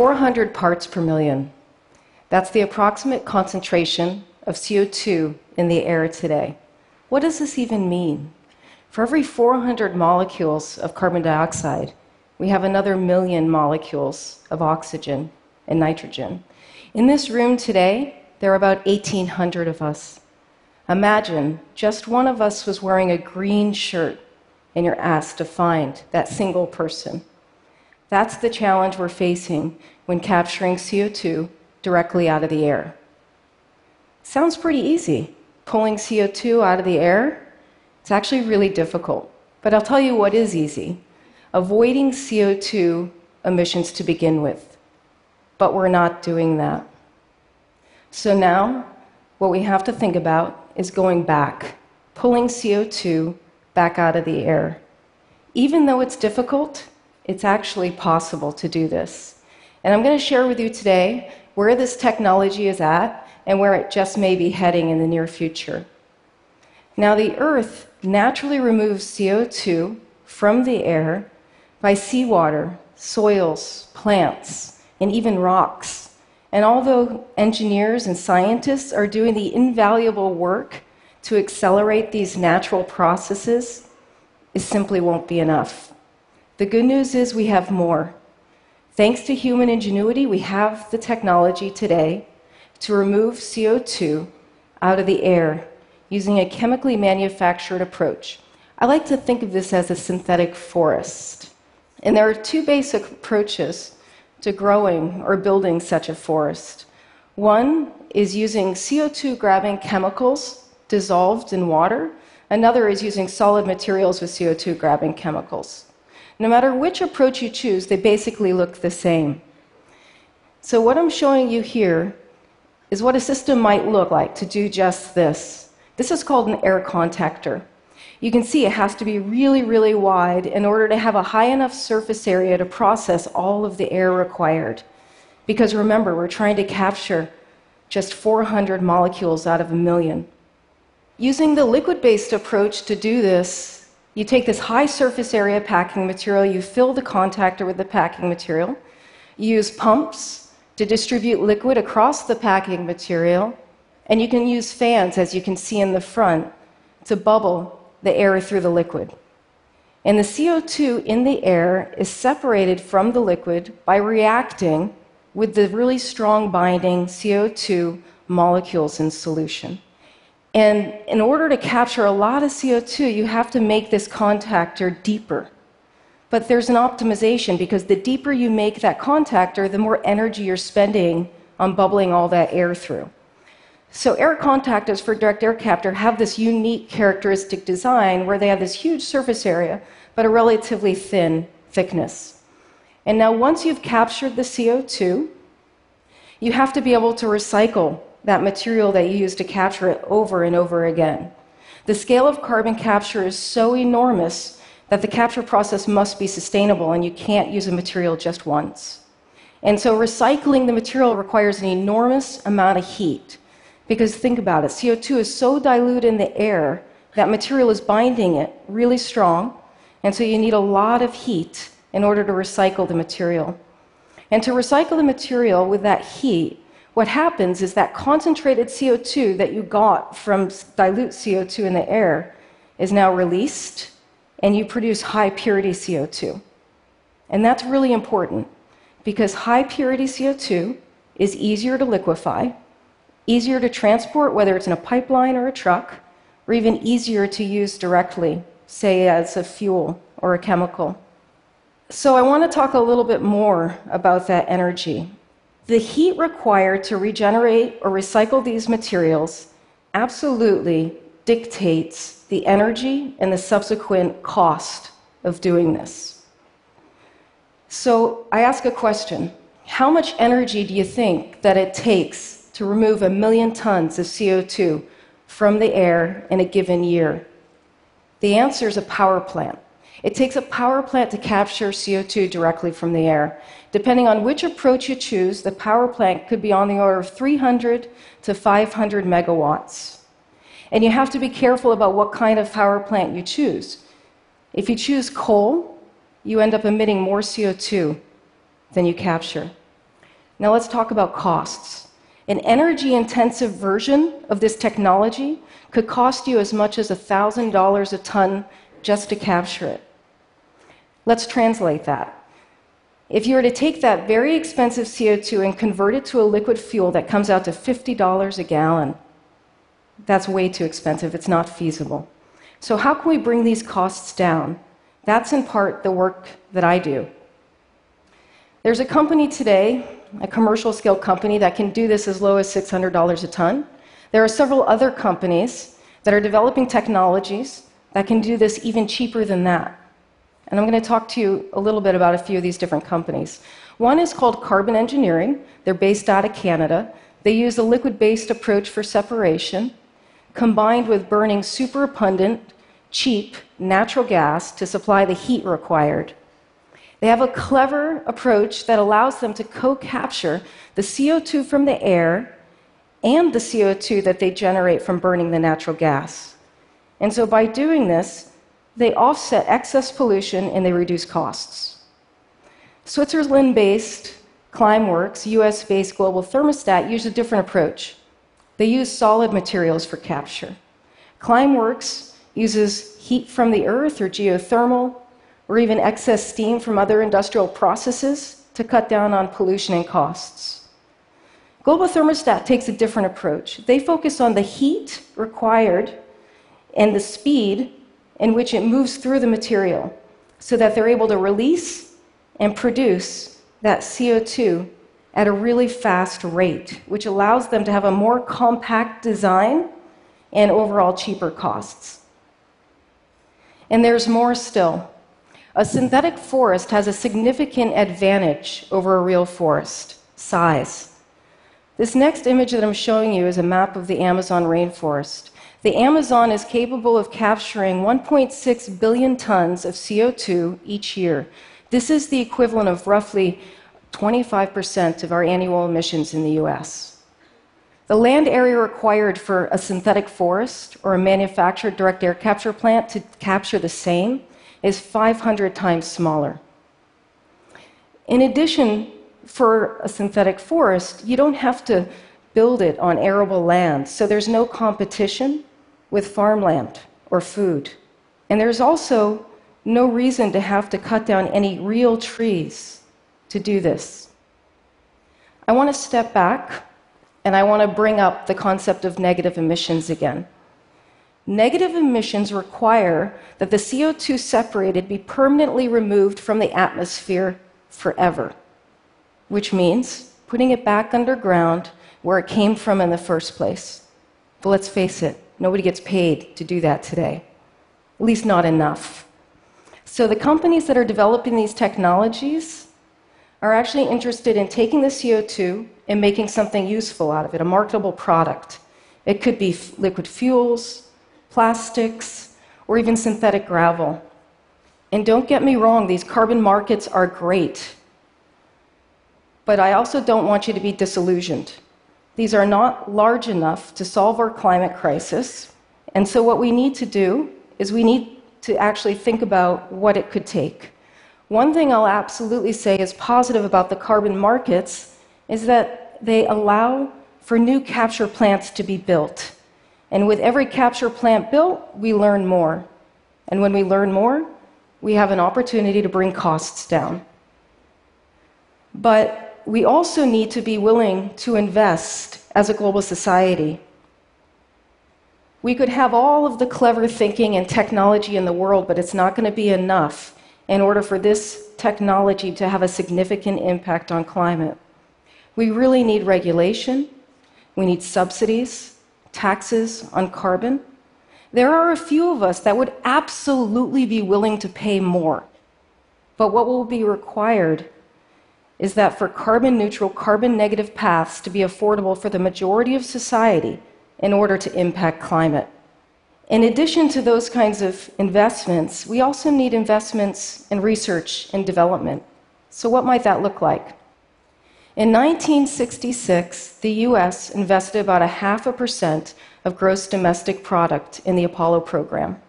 400 parts per million. That's the approximate concentration of CO2 in the air today. What does this even mean? For every 400 molecules of carbon dioxide, we have another million molecules of oxygen and nitrogen. In this room today, there are about 1,800 of us. Imagine just one of us was wearing a green shirt and you're asked to find that single person. That's the challenge we're facing when capturing CO2 directly out of the air. Sounds pretty easy. Pulling CO2 out of the air, it's actually really difficult. But I'll tell you what is easy avoiding CO2 emissions to begin with. But we're not doing that. So now, what we have to think about is going back, pulling CO2 back out of the air. Even though it's difficult, it's actually possible to do this. And I'm going to share with you today where this technology is at and where it just may be heading in the near future. Now, the Earth naturally removes CO2 from the air by seawater, soils, plants, and even rocks. And although engineers and scientists are doing the invaluable work to accelerate these natural processes, it simply won't be enough. The good news is we have more. Thanks to human ingenuity, we have the technology today to remove CO2 out of the air using a chemically manufactured approach. I like to think of this as a synthetic forest. And there are two basic approaches to growing or building such a forest. One is using CO2 grabbing chemicals dissolved in water, another is using solid materials with CO2 grabbing chemicals. No matter which approach you choose, they basically look the same. So, what I'm showing you here is what a system might look like to do just this. This is called an air contactor. You can see it has to be really, really wide in order to have a high enough surface area to process all of the air required. Because remember, we're trying to capture just 400 molecules out of a million. Using the liquid based approach to do this, you take this high surface area packing material, you fill the contactor with the packing material, you use pumps to distribute liquid across the packing material, and you can use fans, as you can see in the front, to bubble the air through the liquid. And the CO2 in the air is separated from the liquid by reacting with the really strong binding CO2 molecules in solution. And in order to capture a lot of CO2, you have to make this contactor deeper. But there's an optimization because the deeper you make that contactor, the more energy you're spending on bubbling all that air through. So, air contactors for direct air capture have this unique characteristic design where they have this huge surface area, but a relatively thin thickness. And now, once you've captured the CO2, you have to be able to recycle that material that you use to capture it over and over again. The scale of carbon capture is so enormous that the capture process must be sustainable and you can't use a material just once. And so recycling the material requires an enormous amount of heat. Because think about it CO2 is so dilute in the air that material is binding it really strong. And so you need a lot of heat in order to recycle the material. And to recycle the material with that heat, what happens is that concentrated CO2 that you got from dilute CO2 in the air is now released, and you produce high purity CO2. And that's really important because high purity CO2 is easier to liquefy, easier to transport, whether it's in a pipeline or a truck, or even easier to use directly, say as a fuel or a chemical. So, I want to talk a little bit more about that energy the heat required to regenerate or recycle these materials absolutely dictates the energy and the subsequent cost of doing this. So I ask a question How much energy do you think that it takes to remove a million tons of CO2 from the air in a given year? The answer is a power plant. It takes a power plant to capture CO2 directly from the air. Depending on which approach you choose, the power plant could be on the order of 300 to 500 megawatts. And you have to be careful about what kind of power plant you choose. If you choose coal, you end up emitting more CO2 than you capture. Now let's talk about costs. An energy intensive version of this technology could cost you as much as $1,000 a ton just to capture it. Let's translate that. If you were to take that very expensive CO2 and convert it to a liquid fuel that comes out to $50 a gallon, that's way too expensive. It's not feasible. So, how can we bring these costs down? That's in part the work that I do. There's a company today, a commercial scale company, that can do this as low as $600 a ton. There are several other companies that are developing technologies that can do this even cheaper than that. And I'm going to talk to you a little bit about a few of these different companies. One is called Carbon Engineering. They're based out of Canada. They use a liquid based approach for separation, combined with burning superabundant, cheap natural gas to supply the heat required. They have a clever approach that allows them to co capture the CO2 from the air and the CO2 that they generate from burning the natural gas. And so by doing this, they offset excess pollution and they reduce costs. Switzerland based Climeworks, US based Global Thermostat, use a different approach. They use solid materials for capture. Climeworks uses heat from the earth or geothermal, or even excess steam from other industrial processes to cut down on pollution and costs. Global Thermostat takes a different approach. They focus on the heat required and the speed in which it moves through the material so that they're able to release and produce that CO2 at a really fast rate, which allows them to have a more compact design and overall cheaper costs. And there's more still. A synthetic forest has a significant advantage over a real forest size. This next image that I'm showing you is a map of the Amazon rainforest. The Amazon is capable of capturing 1.6 billion tons of CO2 each year. This is the equivalent of roughly 25% of our annual emissions in the US. The land area required for a synthetic forest or a manufactured direct air capture plant to capture the same is 500 times smaller. In addition, for a synthetic forest, you don't have to build it on arable land, so there's no competition with farmland or food. And there's also no reason to have to cut down any real trees to do this. I want to step back and I want to bring up the concept of negative emissions again. Negative emissions require that the CO2 separated be permanently removed from the atmosphere forever, which means putting it back underground where it came from in the first place. But let's face it, Nobody gets paid to do that today, at least not enough. So the companies that are developing these technologies are actually interested in taking the CO2 and making something useful out of it, a marketable product. It could be liquid fuels, plastics, or even synthetic gravel. And don't get me wrong, these carbon markets are great. But I also don't want you to be disillusioned. These are not large enough to solve our climate crisis. And so, what we need to do is we need to actually think about what it could take. One thing I'll absolutely say is positive about the carbon markets is that they allow for new capture plants to be built. And with every capture plant built, we learn more. And when we learn more, we have an opportunity to bring costs down. But we also need to be willing to invest as a global society. We could have all of the clever thinking and technology in the world, but it's not going to be enough in order for this technology to have a significant impact on climate. We really need regulation, we need subsidies, taxes on carbon. There are a few of us that would absolutely be willing to pay more. But what will be required is that for carbon neutral, carbon negative paths to be affordable for the majority of society in order to impact climate. In addition to those kinds of investments, we also need investments in research and development. So, what might that look like? In 1966, the US invested about a half a percent of gross domestic product in the Apollo program.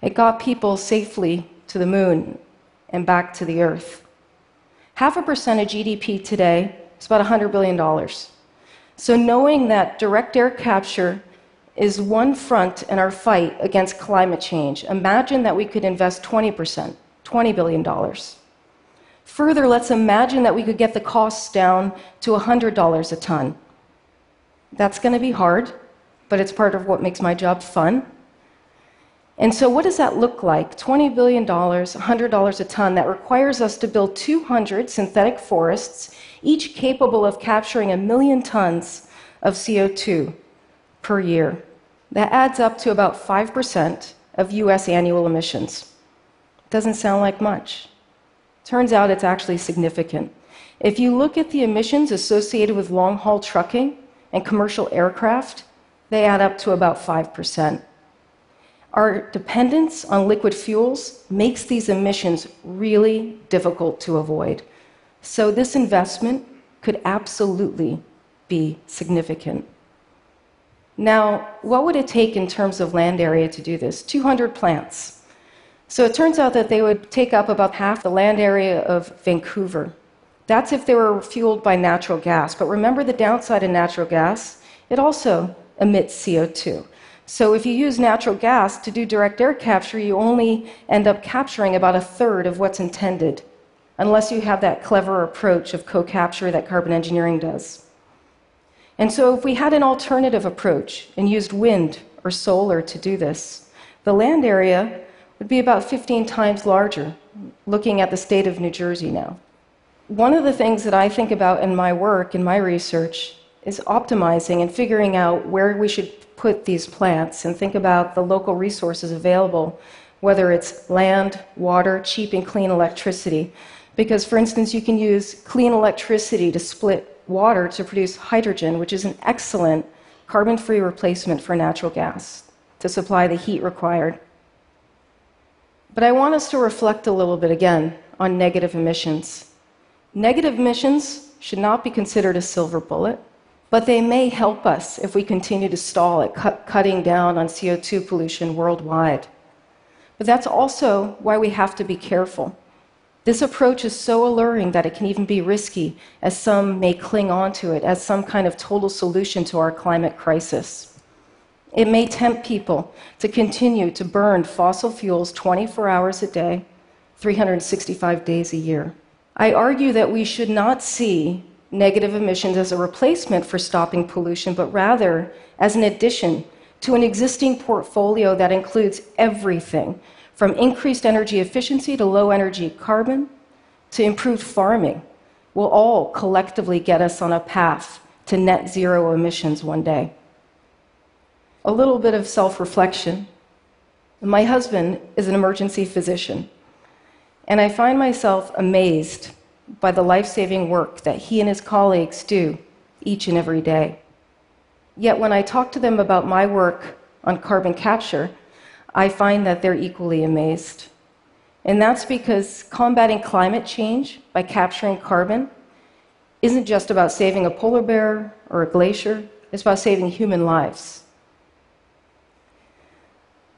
It got people safely to the moon and back to the earth. Half a percent of GDP today is about $100 billion. So, knowing that direct air capture is one front in our fight against climate change, imagine that we could invest 20%, $20 billion. Further, let's imagine that we could get the costs down to $100 a ton. That's going to be hard, but it's part of what makes my job fun. And so, what does that look like? $20 billion, $100 a ton, that requires us to build 200 synthetic forests, each capable of capturing a million tons of CO2 per year. That adds up to about 5% of US annual emissions. Doesn't sound like much. Turns out it's actually significant. If you look at the emissions associated with long haul trucking and commercial aircraft, they add up to about 5%. Our dependence on liquid fuels makes these emissions really difficult to avoid. So, this investment could absolutely be significant. Now, what would it take in terms of land area to do this? 200 plants. So, it turns out that they would take up about half the land area of Vancouver. That's if they were fueled by natural gas. But remember the downside of natural gas? It also emits CO2. So if you use natural gas to do direct air capture, you only end up capturing about a third of what's intended, unless you have that clever approach of co capture that carbon engineering does. And so if we had an alternative approach and used wind or solar to do this, the land area would be about 15 times larger, looking at the state of New Jersey now. One of the things that I think about in my work, in my research, is optimizing and figuring out where we should put these plants and think about the local resources available, whether it's land, water, cheap and clean electricity. Because, for instance, you can use clean electricity to split water to produce hydrogen, which is an excellent carbon free replacement for natural gas to supply the heat required. But I want us to reflect a little bit again on negative emissions. Negative emissions should not be considered a silver bullet but they may help us if we continue to stall at cu- cutting down on CO2 pollution worldwide. But that's also why we have to be careful. This approach is so alluring that it can even be risky, as some may cling on to it as some kind of total solution to our climate crisis. It may tempt people to continue to burn fossil fuels 24 hours a day, 365 days a year. I argue that we should not see negative emissions as a replacement for stopping pollution, but rather as an addition to an existing portfolio that includes everything from increased energy efficiency to low energy carbon to improved farming will all collectively get us on a path to net zero emissions one day. A little bit of self reflection. My husband is an emergency physician, and I find myself amazed by the life saving work that he and his colleagues do each and every day. Yet when I talk to them about my work on carbon capture, I find that they're equally amazed. And that's because combating climate change by capturing carbon isn't just about saving a polar bear or a glacier, it's about saving human lives.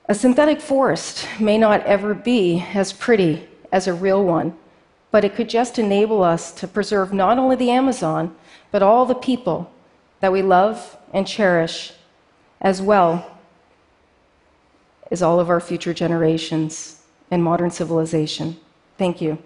A synthetic forest may not ever be as pretty as a real one, but it could just enable us to preserve not only the Amazon, but all the people that we love and cherish, as well as all of our future generations and modern civilization. Thank you.